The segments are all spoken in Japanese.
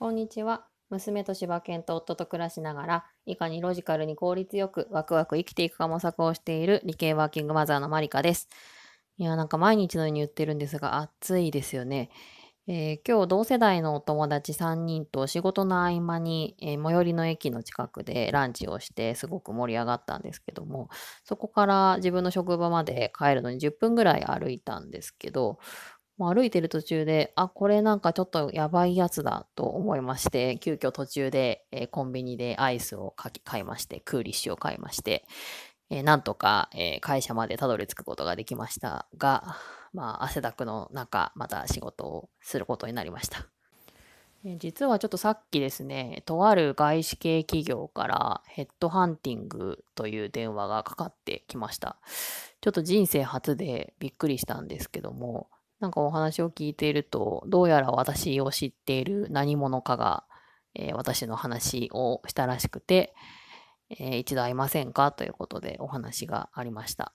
こんにちは。娘と柴犬と夫と暮らしながら、いかにロジカルに効率よくワクワク生きていくか模索をしている理系ワーキングマザーのマリカです。いや、なんか毎日のように言ってるんですが、暑いですよね。えー今日同世代のお友達3人と仕事の合間に、えー最寄りの駅の近くでランチをしてすごく盛り上がったんですけどもそこから自分の職場まで帰るのに10分ぐらい歩いたんですけどもう歩いてる途中であこれなんかちょっとやばいやつだと思いまして急遽途中で、えーコンビニでアイスを買き買いましてクーリッシュを買いましてえーなんとか、えー会社までたどり着くことができましたが、まあ、汗だくの中、また仕事をすることになりました。え実はちょっとさっきですね、とある外資系企業からヘッドハンティングという電話がかかってきました。ちょっと人生初でびっくりしたんですけども、なんかお話を聞いていると、どうやら私を知っている何者かが、えー私の話をしたらしくて、えー一度会いませんか？ということでお話がありました。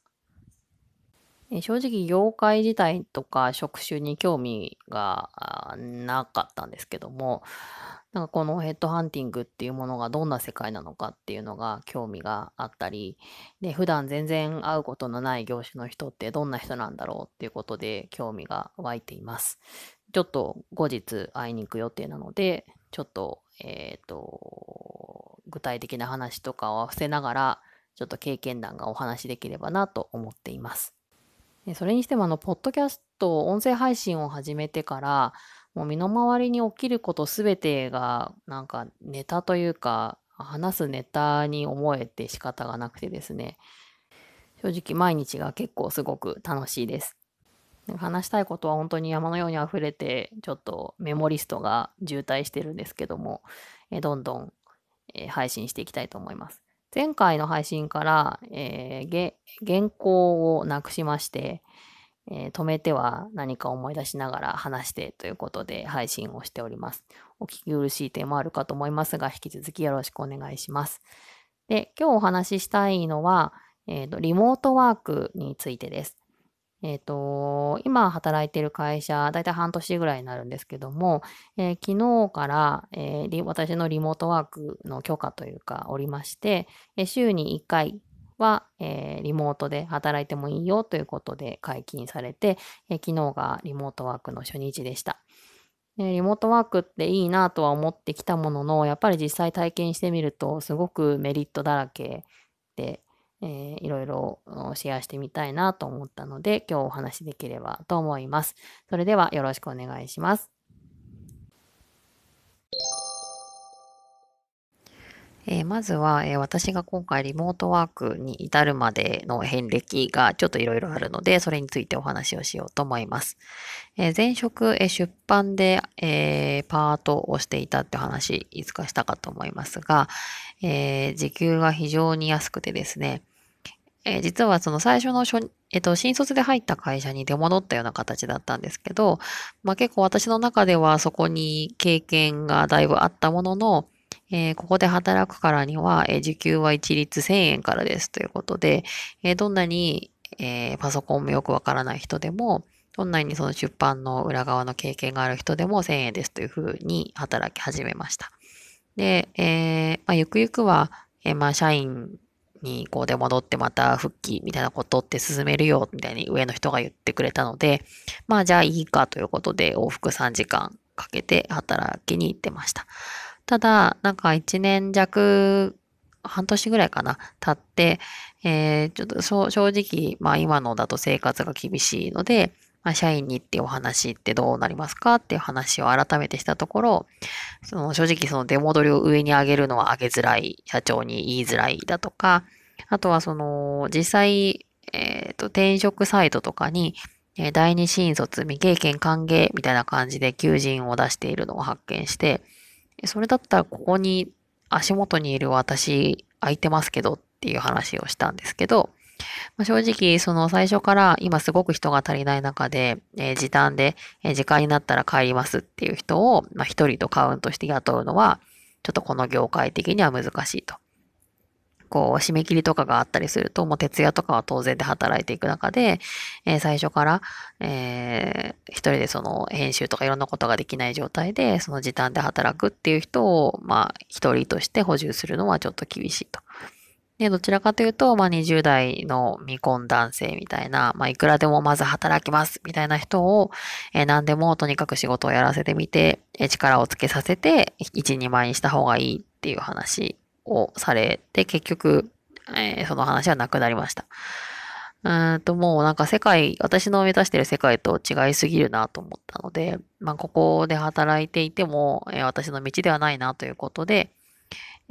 え正直業界自体とか職種に興味がなかったんですけどもなんかこのヘッドハンティングっていうものがどんな世界なのかっていうのが興味があったりで普段全然会うことのない業種の人ってどんな人なんだろうっていうことで興味が湧いています。ちょっと後日会いに行く予定なのでちょっとえっ、と具体的な話とかを合わせながらちょっと経験談がお話しできればなと思っています。それにしてもあの、ポッドキャスト、音声配信を始めてから、もう身の回りに起きることすべてが、なんかネタというか、話すネタに思えて仕方がなくてですね、正直毎日が結構すごく楽しいです。話したいことは本当に山のように溢れて、ちょっとメモリストが渋滞してるんですけども、えどんどん、え配信していきたいと思います。前回の配信から、えー原稿をなくしまして、えー止めては何か思い出しながら話してということで配信をしております。お聞き苦しい点もあるかと思いますが、引き続きよろしくお願いします。で、今日お話ししたいのは、えーと、リモートワークについてです。えっ、と、今働いている会社、だいたい半年ぐらいになるんですけども、えー昨日から、えー私のリモートワークの許可というかおりまして、え週に1回は、えーリモートで働いてもいいよということで解禁されて、えー昨日がリモートワークの初日でした。リモートワークっていいなとは思ってきたものの、やっぱり実際体験してみると、すごくメリットだらけで、えーいろいろシェアしてみたいなと思ったので、今日お話しできればと思います。それではよろしくお願いします。えーまずは、えー私が今回リモートワークに至るまでの遍歴がちょっといろいろあるので、それについてお話をしようと思います。えー前職、えー出版で、えーパートをしていたって話、いつかしたかと思いますが、えー時給が非常に安くてですね、えー実はその最初の初、えっと、新卒で入った会社に出戻ったような形だったんですけど、まあ、結構私の中ではそこに経験がだいぶあったものの、えーここで働くからには、えー時給は一律1000円からですということで、えーどんなに、えパソコンもよくわからない人でも、どんなにその出版の裏側の経験がある人でも1000円ですというふうに働き始めました。で、えまあ、ゆくゆくは、えまあ、社員にこうで戻ってまた復帰みたいなことって進めるよみたいに上の人が言ってくれたので、まあじゃあいいかということで往復3時間かけて働きに行ってました。ただ、なんか1年弱、半年ぐらいかな、経って、えーちょっと正直、まあ今のだと生活が厳しいので、まあ、社員にってお話ってどうなりますかっていう話を改めてしたところ、その正直その出戻りを上に上げるのは上げづらい、社長に言いづらいだとか、あとはその実際、えっ、と転職サイトとかに、え第二新卒未経験歓迎みたいな感じで求人を出しているのを発見して、それだったらここに足元にいる私空いてますけどっていう話をしたんですけど、まあ、正直その最初から今すごく人が足りない中で、えー時短で、えー時間になったら帰りますっていう人を、まあ、一人とカウントして雇うのは、ちょっとこの業界的には難しいと。こう、締め切りとかがあったりすると、もう徹夜とかは当然で働いていく中で、えー最初から、えー一人でその編集とかいろんなことができない状態で、その時短で働くっていう人を、まあ、一人として補充するのはちょっと厳しいと。で、どちらかというと、まあ、20代の未婚男性みたいな、まあ、いくらでもまず働きますみたいな人を、えー、何でもとにかく仕事をやらせてみて、えー、力をつけさせて、一、二枚にした方がいいっていう話をされて、結局、えー、その話はなくなりました。うんと、もうなんか世界、私の目指してる世界と違いすぎるなと思ったので、まあ、ここで働いていても、えー、私の道ではないなということで、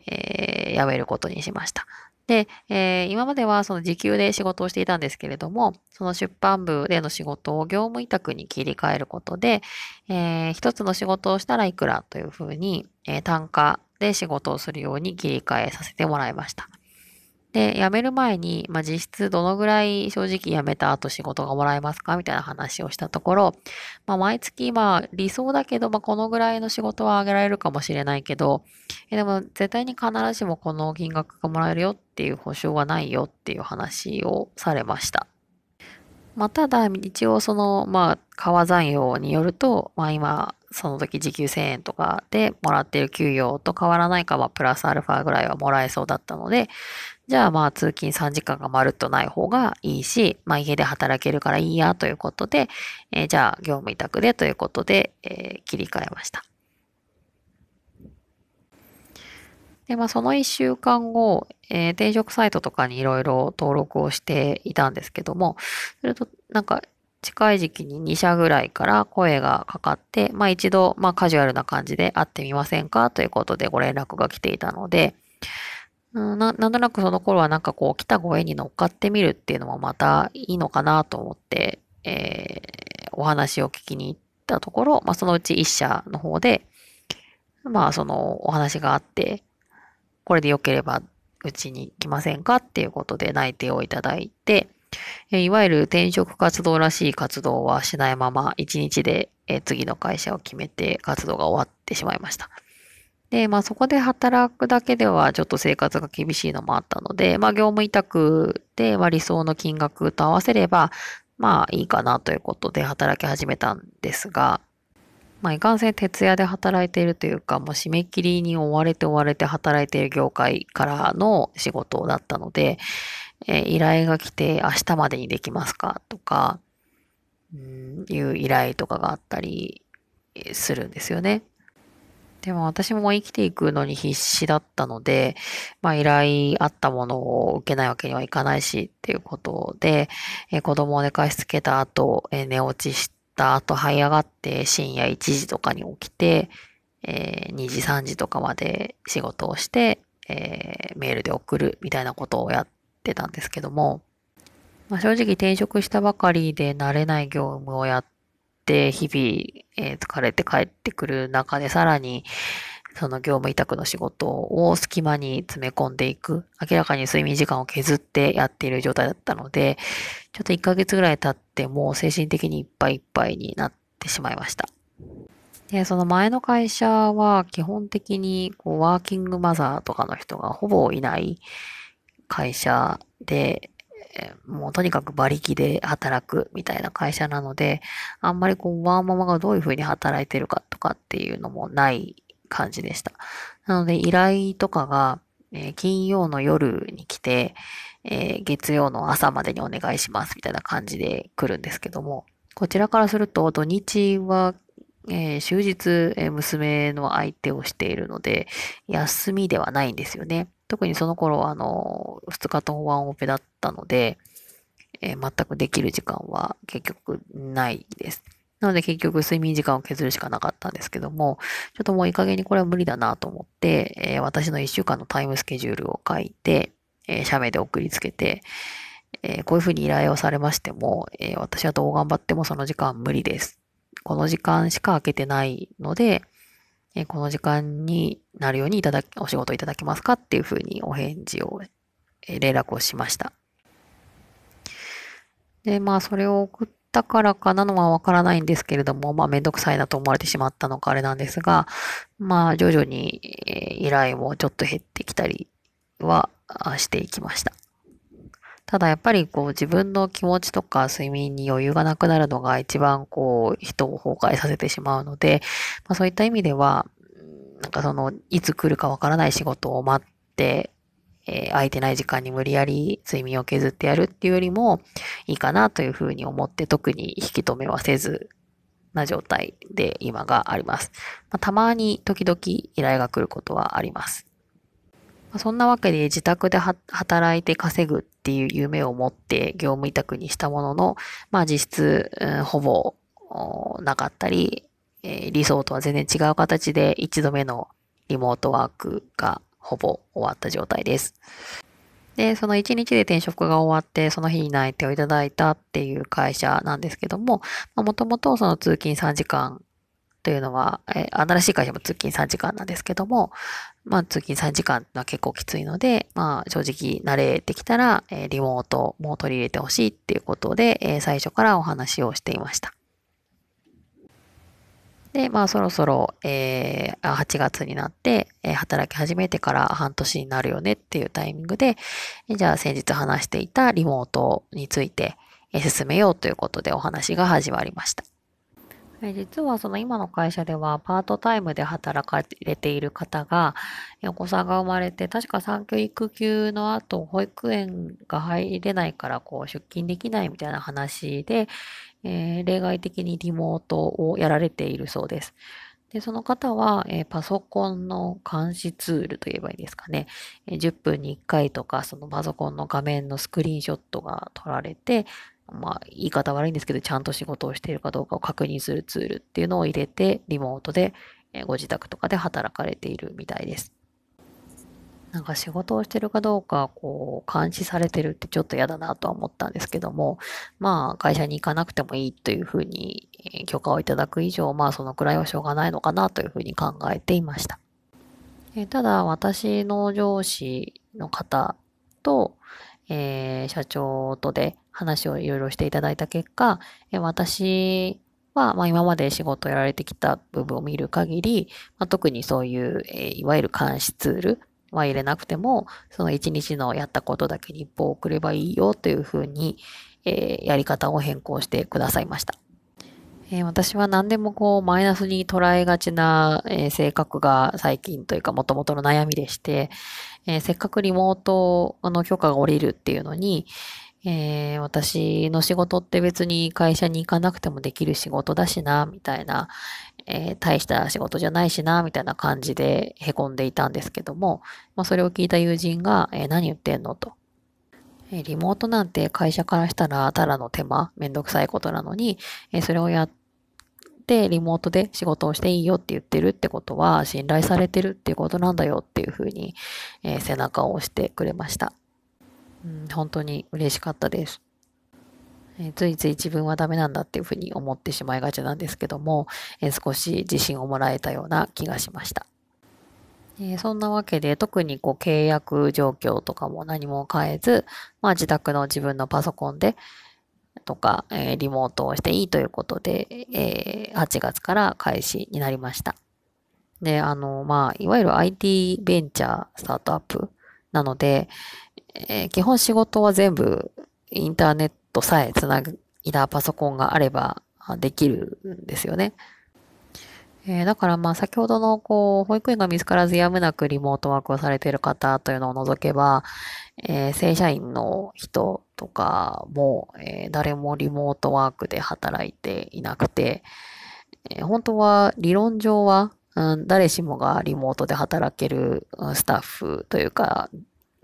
えー、辞めることにしました。で、えー、今まではその時給で仕事をしていたんですけれども、その出版部での仕事を業務委託に切り替えることで、えー、一つの仕事をしたらいくらというふうに、えー、単価で仕事をするように切り替えさせてもらいました。で、辞める前に、まあ、実質どのぐらい正直辞めた後仕事がもらえますかみたいな話をしたところ、まあ、毎月、まあ、理想だけど、まあ、このぐらいの仕事はあげられるかもしれないけど、えでも、絶対に必ずしもこの金額がもらえるよっていう保証はないよっていう話をされました。まあ、ただ、一応その、まあ、川残用によると、まあ今、その時時給1000円とかでもらっている給与と変わらないか、まあ、プラスアルファぐらいはもらえそうだったので、じゃあまあ通勤3時間がまるっとない方がいいし、まあ家で働けるからいいやということで、えー、じゃあ業務委託でということで、えー、切り替えました。で、まあその1週間後、えー、転職サイトとかにいろいろ登録をしていたんですけども、それとなんか近い時期に2社ぐらいから声がかかって、まあ一度、まあカジュアルな感じで会ってみませんかということでご連絡が来ていたので、な、なんとなくその頃はなんかこう来たご縁に乗っかってみるっていうのもまたいいのかなと思って、えー、お話を聞きに行ったところ、まあそのうち一社の方で、まあそのお話があって、これで良ければうちに来ませんかっていうことで内定をいただいて、いわゆる転職活動らしい活動はしないまま、一日で次の会社を決めて活動が終わってしまいました。で、まあそこで働くだけではちょっと生活が厳しいのもあったので、まあ業務委託で、まあ、理想の金額と合わせれば、まあいいかなということで働き始めたんですが、まあいかんせん徹夜で働いているというか、もう締め切りに追われて追われて働いている業界からの仕事だったので、えー、依頼が来て明日までにできますかとか、うん、いう依頼とかがあったりするんですよね。でも私も生きていくのに必死だったので、まあ依頼あったものを受けないわけにはいかないしっていうことで、えー、子供を寝かしつけた後、えー、寝落ちした後這い上がって深夜1時とかに起きて、えー、2時3時とかまで仕事をして、え、メールで送るみたいなことをやってたんですけども、まあ、正直転職したばかりで慣れない業務をやって、日々、えー、疲れて帰ってくる中で、さらに、その業務委託の仕事を隙間に詰め込んでいく。明らかに睡眠時間を削ってやっている状態だったので、ちょっと1ヶ月ぐらい経ってもう精神的にいっぱいいっぱいになってしまいました。で、その前の会社は基本的にこうワーキングマザーとかの人がほぼいない会社で、もうとにかく馬力で働くみたいな会社なので、あんまりこう、ワーママがどういうふうに働いてるかとかっていうのもない感じでした。なので、依頼とかが、えー、金曜の夜に来て、えー、月曜の朝までにお願いしますみたいな感じで来るんですけども、こちらからすると土日は、えー、終日、え娘の相手をしているので、休みではないんですよね。特にその頃、あの、2日とワンオペだったので、えー、全くできる時間は結局ないです。なので結局睡眠時間を削るしかなかったんですけども、ちょっともういい加減にこれは無理だなと思って、えー、私の1週間のタイムスケジュールを書いて、えー、社名で送りつけて、えー、こういうふうに依頼をされましても、え私はどう頑張ってもその時間無理です。この時間しか空けてないので、えこの時間になるようにいただき、お仕事いただけますかっていうふうにお返事を、え連絡をしました。で、まあ、それを送ったからかなのはわからないんですけれども、まあ、めんどくさいなと思われてしまったのかあれなんですが、まあ、徐々に、え依頼もちょっと減ってきたりはしていきました。ただやっぱりこう自分の気持ちとか睡眠に余裕がなくなるのが一番こう人を崩壊させてしまうので、まあ、そういった意味では、なんかそのいつ来るかわからない仕事を待って、えー、空いてない時間に無理やり睡眠を削ってやるっていうよりもいいかなというふうに思って特に引き止めはせずな状態で今があります。まあ、たまに時々依頼が来ることはあります。ま、そんなわけで自宅で働いて稼ぐっていう夢を持って業務委託にしたものの、まあ実質、うん、ほぼなかったり、えー、理想とは全然違う形で一度目のリモートワークがほぼ終わった状態です。で、その1日で転職が終わって、その日に内定をいただいたっていう会社なんですけども、もともとその通勤3時間というのは、えー、新しい会社も通勤3時間なんですけども、まあ通勤3時間は結構きついので、まあ正直慣れてきたら、えー、リモートも取り入れてほしいっていうことで、えー、最初からお話をしていました。で、まあそろそろ、えー、8月になって、えー、働き始めてから半年になるよねっていうタイミングで、じゃあ先日話していたリモートについて、えー、進めようということでお話が始まりました。実はその今の会社ではパートタイムで働かれている方が、お子さんが生まれて、確か産休育休の後、保育園が入れないからこう出勤できないみたいな話で、えー、例外的にリモートをやられているそうです。で、その方は、えー、パソコンの監視ツールといえばいいですかね。えー、10分に1回とか、そのパソコンの画面のスクリーンショットが撮られて、まあ、言い方悪いんですけど、ちゃんと仕事をしているかどうかを確認するツールっていうのを入れて、リモートで、ご自宅とかで働かれているみたいです。なんか仕事をしてるかどうか、こう、監視されてるってちょっと嫌だなとは思ったんですけども、まあ、会社に行かなくてもいいというふうに許可をいただく以上、まあ、そのくらいはしょうがないのかなというふうに考えていました。えただ、私の上司の方と、えー、社長とで話をいろいろしていただいた結果、え私は、まあ、今まで仕事をやられてきた部分を見る限り、まあ、特にそういう、え、いわゆる監視ツールは入れなくても、その一日のやったことだけに一報を送ればいいよというふうに、え、やり方を変更してくださいました。え、私は何でもこうマイナスに捉えがちな、え、性格が最近というか元々の悩みでして、え、せっかくリモートの許可が下りるっていうのに、えー、私の仕事って別に会社に行かなくてもできる仕事だしな、みたいな、えー、大した仕事じゃないしな、みたいな感じで凹んでいたんですけども、まあ、それを聞いた友人が、えー、何言ってんのと。えリモートなんて会社からしたらただの手間、めんどくさいことなのに、えそれをやってリモートで仕事をしていいよって言ってるってことは信頼されてるっていうことなんだよっていうふうに、え背中を押してくれました。うん、本当に嬉しかったです。え、ついつい自分はダメなんだっていうふうに思ってしまいがちなんですけども、え、少し自信をもらえたような気がしました。えー、そんなわけで特にこう契約状況とかも何も変えず、まあ自宅の自分のパソコンでとか、えリモートをしていいということで、え8月から開始になりました。で、あの、まあ、いわゆる IT ベンチャースタートアップなので、えー、基本仕事は全部インターネットさえつないだパソコンがあればできるんですよね。えー、だからまあ先ほどのこう、保育園が見つからずやむなくリモートワークをされている方というのを除けば、えー、正社員の人とかも、えー、誰もリモートワークで働いていなくて、え本当は理論上は、うん、誰しもがリモートで働けるスタッフというか、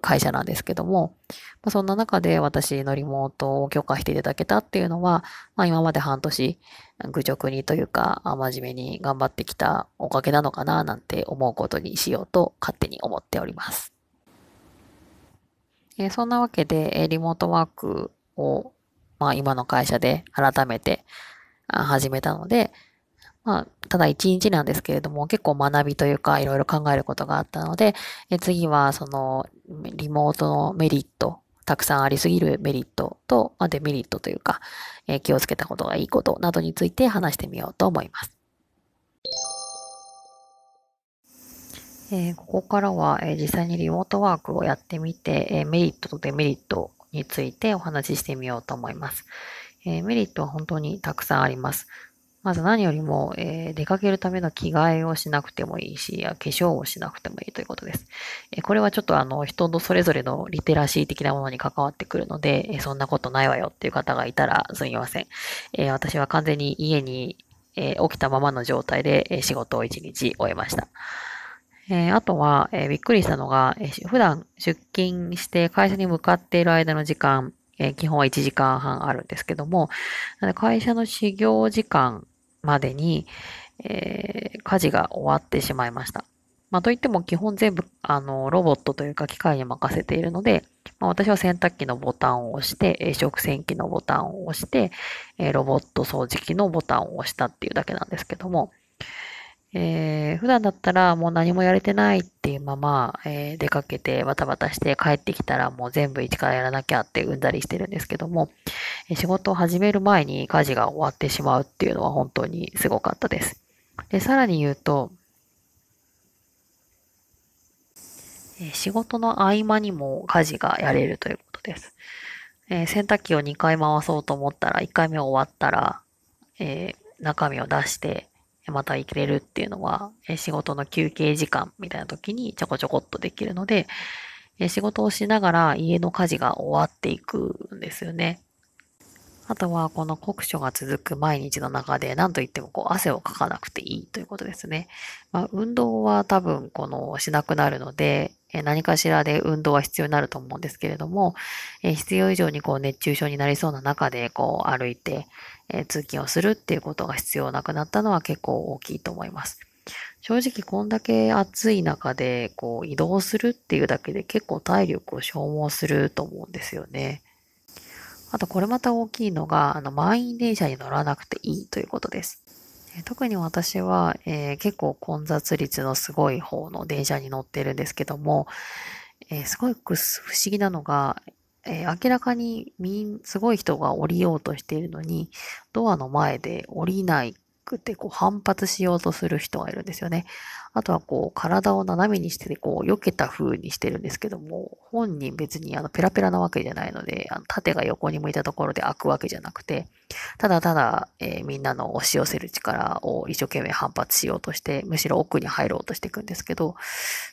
会社なんですけども、まあ、そんな中で私のリモートを許可していただけたっていうのは、まあ、今まで半年愚直にというか、真面目に頑張ってきたおかげなのかななんて思うことにしようと勝手に思っております。えー、そんなわけで、えリモートワークを、まあ、今の会社で改めて始めたので、まあ、ただ一日なんですけれども、結構学びというか、いろいろ考えることがあったので、え次は、その、リモートのメリット、たくさんありすぎるメリットと、まあ、デメリットというか、え気をつけたことがいいことなどについて話してみようと思います。えー、ここからは、えー、実際にリモートワークをやってみて、え、メリットとデメリットについてお話ししてみようと思います。え、メリットは本当にたくさんあります。まず何よりも、えー、出かけるための着替えをしなくてもいいし、化粧をしなくてもいいということです。えー、これはちょっとあの、人のそれぞれのリテラシー的なものに関わってくるので、えー、そんなことないわよっていう方がいたらすみません。え私は完全に家に、え起きたままの状態で、え仕事を一日終えました。えあとは、えびっくりしたのが、え普段出勤して会社に向かっている間の時間、え基本は1時間半あるんですけども、会社の始業時間までに、えー、家事が終わってしまいました。まあ、といっても基本全部、あの、ロボットというか機械に任せているので、まあ、私は洗濯機のボタンを押して、食洗機のボタンを押して、ロボット掃除機のボタンを押したっていうだけなんですけども、えー、普段だったらもう何もやれてないっていうまま、えー、出かけてバタバタして帰ってきたらもう全部一からやらなきゃってうんだりしてるんですけども、え、仕事を始める前に家事が終わってしまうっていうのは本当にすごかったです。で、さらに言うと、え仕事の合間にも家事がやれるということです。え洗濯機を2回回そうと思ったら、1回目終わったら、え中身を出して、また行けるっていうのは、仕事の休憩時間みたいな時にちょこちょこっとできるので、仕事をしながら家の家事が終わっていくんですよね。あとは、この酷暑が続く毎日の中で、何と言ってもこう汗をかかなくていいということですね。まあ、運動は多分、この、しなくなるので、何かしらで運動は必要になると思うんですけれども、必要以上にこう熱中症になりそうな中でこう歩いて、え通勤をするっていうことが必要なくなったのは結構大きいと思います。正直こんだけ暑い中でこう移動するっていうだけで結構体力を消耗すると思うんですよね。あとこれまた大きいのが、あの満員電車に乗らなくていいということです。特に私は、えー、結構混雑率のすごい方の電車に乗ってるんですけども、えー、すごく不思議なのが、えー、明らかにみん、すごい人が降りようとしているのに、ドアの前で降りないくて、こう反発しようとする人がいるんですよね。あとはこう体を斜めにして、こう避けた風にしてるんですけども、本人別にあのペラペラなわけじゃないので、あの縦が横に向いたところで開くわけじゃなくて、ただただ、えー、みんなの押し寄せる力を一生懸命反発しようとして、むしろ奥に入ろうとしていくんですけど、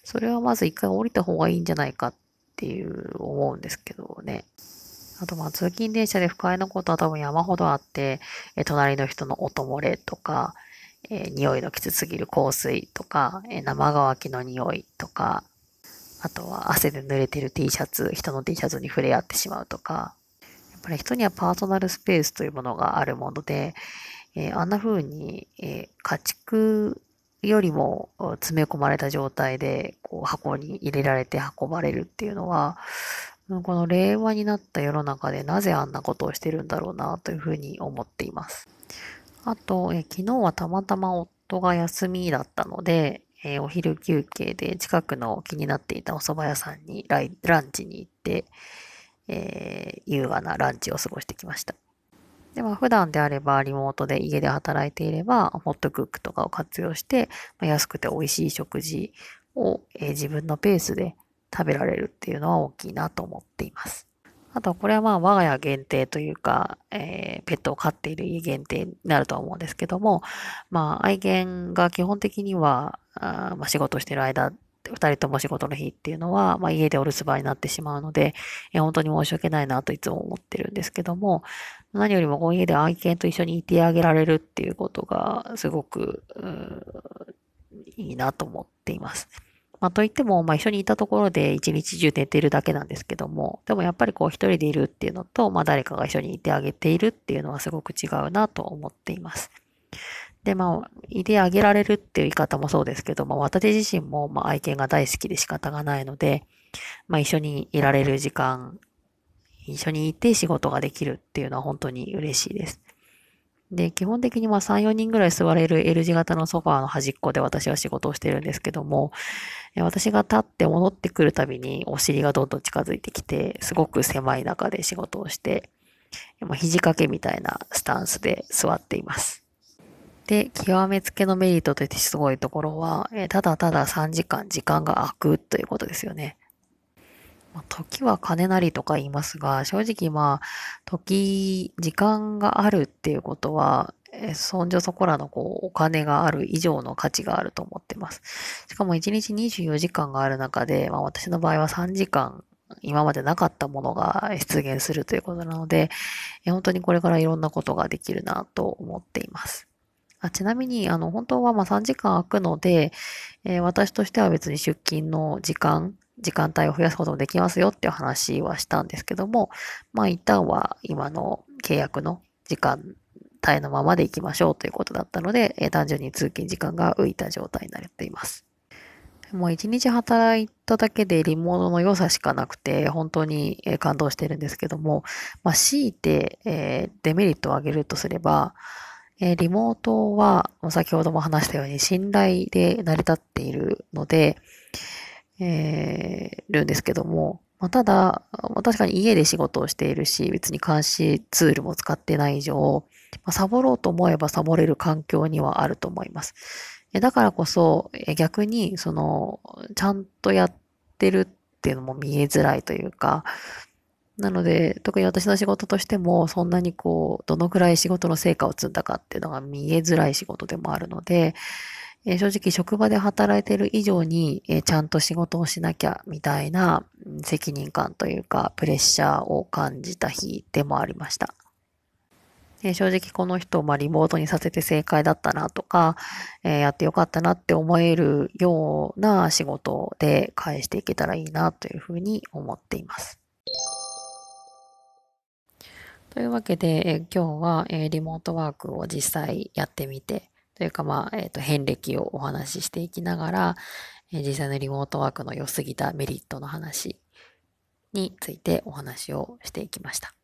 それはまず一回降りた方がいいんじゃないかってていう思うんですけどね。あと、まあ、通勤電車で不快なことは多分山ほどあって、え隣の人の音漏れとか、えー、匂いのきつすぎる香水とか、え、生乾きの匂いとか、あとは汗で濡れてる T シャツ、人の T シャツに触れ合ってしまうとか、やっぱり人にはパーソナルスペースというものがあるもので、えー、あんな風に、え家畜よりも詰め込まれた状態でこう箱に入れられて運ばれるっていうのは、この令和になった世の中でなぜあんなことをしてるんだろうなというふうに思っています。あと、え昨日はたまたま夫が休みだったので、えお昼休憩で近くの気になっていたお蕎麦屋さんにランチに行って、えー、優雅なランチを過ごしてきました。で、まあ、普段であればリモートで家で働いていれば、ホットクックとかを活用して、ま、安くて美味しい食事を、え、自分のペースで食べられるっていうのは大きいなと思っています。あと、これはまあ我が家限定というか、えー、ペットを飼っている家限定になるとは思うんですけども、まあ愛犬が基本的には、あまあ、仕事してる間、二人とも仕事の日っていうのは、まあ、家でお留守番になってしまうので、え、本当に申し訳ないなといつも思ってるんですけども、何よりもこう家で愛犬と一緒にいてあげられるっていうことがすごく、いいなと思っています。まあ、といっても、まあ、一緒にいたところで一日中寝ているだけなんですけども、でもやっぱりこう一人でいるっていうのと、まあ、誰かが一緒にいてあげているっていうのはすごく違うなと思っています。で、まあ、いてあげられるっていう言い方もそうですけど、ま、私自身も、まあ、愛犬が大好きで仕方がないので、まあ、一緒にいられる時間、一緒にいて仕事ができるっていうのは本当に嬉しいです。で、基本的にまあ3、4人ぐらい座れる L 字型のソファーの端っこで私は仕事をしてるんですけども、私が立って戻ってくるたびにお尻がどんどん近づいてきて、すごく狭い中で仕事をして、まあ、肘掛けみたいなスタンスで座っています。で、極めつけのメリットとしてすごいところは、えただただ3時間時間が空くということですよね。ま時は金なりとか言いますが、正直まあ、時、時間があるっていうことは、えそんじょそこらのこう、お金がある以上の価値があると思ってます。しかも1日24時間がある中で、まあ私の場合は3時間、今までなかったものが出現するということなので、本当にこれからいろんなことができるなと思っています。あちなみに、あの、本当はま3時間空くので、えー、私としては別に出勤の時間、時間帯を増やすこともできますよっていう話はしたんですけども、まあ一旦は今の契約の時間帯のままで行きましょうということだったので、えー、単純に通勤時間が浮いた状態になっています。もう一日働いただけでリモートの良さしかなくて、本当に感動してるんですけども、まあ、強いて、えー、デメリットを挙げるとすれば、えー、リモートは、先ほども話したように信頼で成り立っているので、えー、るんですけども、まあ、ただ、確かに家で仕事をしているし、別に監視ツールも使ってない以上、まあ、サボろうと思えばサボれる環境にはあると思います。だからこそ、逆に、その、ちゃんとやってるっていうのも見えづらいというか、なので、特に私の仕事としても、そんなにこう、どのくらい仕事の成果を積んだかっていうのが見えづらい仕事でもあるので、えー、正直職場で働いてる以上に、えー、ちゃんと仕事をしなきゃみたいな責任感というか、プレッシャーを感じた日でもありました。えー、正直この人をまあリモートにさせて正解だったなとか、えやってよかったなって思えるような仕事で返していけたらいいなというふうに思っています。というわけで、え今日は、えリモートワークを実際やってみて、というかまあ、えっ、ー、と、遍歴をお話ししていきながら、え実際のリモートワークの良すぎたメリットの話についてお話をしていきました。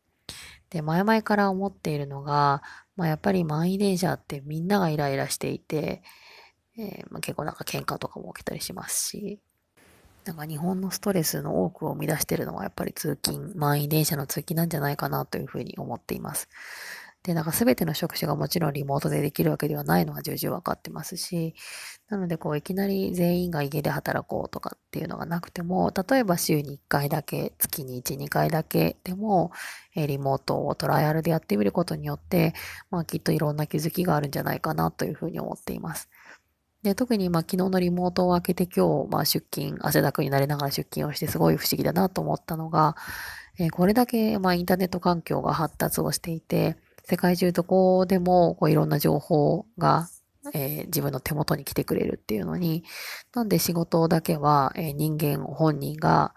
で、前々から思っているのが、まあ、やっぱり満員電車ってみんながイライラしていて、えー、まあ、結構なんか喧嘩とかも起きたりしますし、なんか日本のストレスの多くを生み出しているのはやっぱり通勤、満員電車の通勤なんじゃないかなというふうに思っています。で、なんか全ての職種がもちろんリモートでできるわけではないのは重々わかってますし、なのでこういきなり全員が家で働こうとかっていうのがなくても、例えば週に1回だけ、月に1、2回だけでも、えリモートをトライアルでやってみることによって、まあきっといろんな気づきがあるんじゃないかなというふうに思っています。で、特にまあ昨日のリモートを開けて今日、まあ出勤、汗だくになりながら出勤をしてすごい不思議だなと思ったのが、えー、これだけまあインターネット環境が発達をしていて、世界中どこでもこういろんな情報が、えー、自分の手元に来てくれるっていうのに、なんで仕事だけは、えー、人間本人が、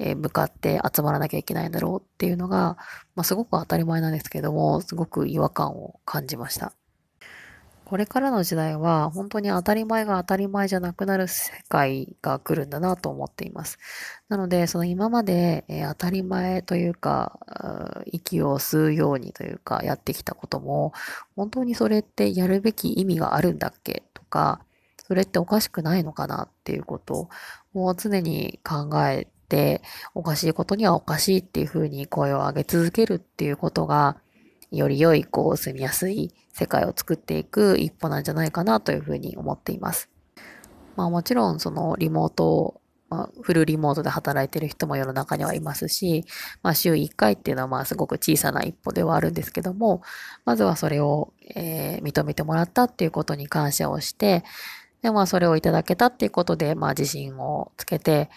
え向かって集まらなきゃいけないんだろうっていうのが、まあ、すごく当たり前なんですけども、すごく違和感を感じました。これからの時代は本当に当たり前が当たり前じゃなくなる世界が来るんだなと思っています。なので、その今まで、え、当たり前というか、息を吸うようにというかやってきたことも、本当にそれってやるべき意味があるんだっけとか、それっておかしくないのかなっていうことを常に考えて、おかしいことにはおかしいっていうふうに声を上げ続けるっていうことが、より良い、こう、住みやすい世界を作っていく一歩なんじゃないかなというふうに思っています。まあもちろん、そのリモート、まあ、フルリモートで働いている人も世の中にはいますし、まあ週1回っていうのはまあすごく小さな一歩ではあるんですけども、まずはそれを、えー、認めてもらったっていうことに感謝をして、で、まあそれをいただけたっていうことで、まあ自信をつけて、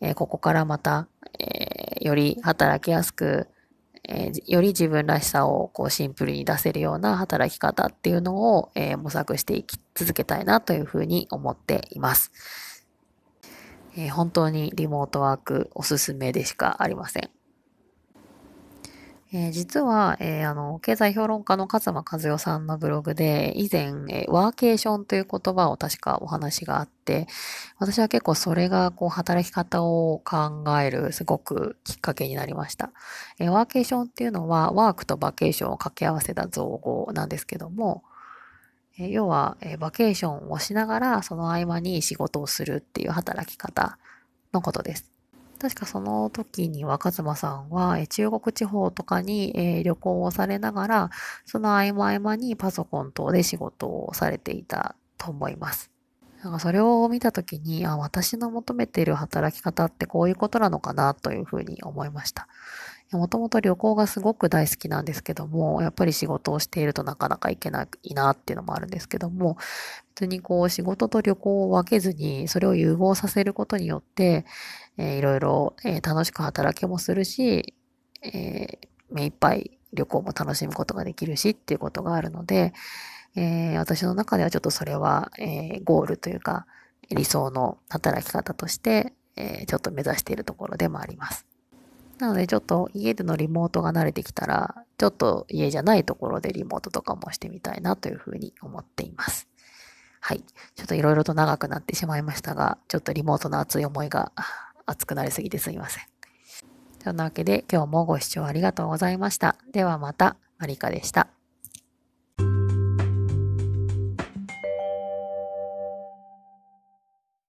えー、ここからまた、えー、より働きやすく、えー、より自分らしさをこうシンプルに出せるような働き方っていうのを、えー、模索していき続けたいなというふうに思っています。えー、本当にリモートワークおすすめでしかありません。えー、実は、えー、あの、経済評論家の勝間和代さんのブログで、以前、えー、ワーケーションという言葉を確かお話があって、私は結構それが、こう、働き方を考える、すごくきっかけになりました。えワーケーションっていうのは、ワークとバケーションを掛け合わせた造語なんですけども、え要は、えバケーションをしながら、その合間に仕事をするっていう働き方のことです。確かその時に若妻さんは中国地方とかに旅行をされながら、その合間合間にパソコン等で仕事をされていたと思います。なんかそれを見た時に、あ、私の求めている働き方ってこういうことなのかなというふうに思いました。もともと旅行がすごく大好きなんですけども、やっぱり仕事をしているとなかなか行けないなっていうのもあるんですけども、別にこう仕事と旅行を分けずに、それを融合させることによって、えー、いろいろ、えー、楽しく働きもするし、えー、目いっぱい旅行も楽しむことができるしっていうことがあるので、えー、私の中ではちょっとそれは、えー、ゴールというか、理想の働き方として、えー、ちょっと目指しているところでもあります。なのでちょっと家でのリモートが慣れてきたら、ちょっと家じゃないところでリモートとかもしてみたいなというふうに思っています。はい。ちょっといろいろと長くなってしまいましたが、ちょっとリモートの熱い思いが熱くなりすぎてすいません。そんなわけで今日もご視聴ありがとうございました。ではまた、マリカでした。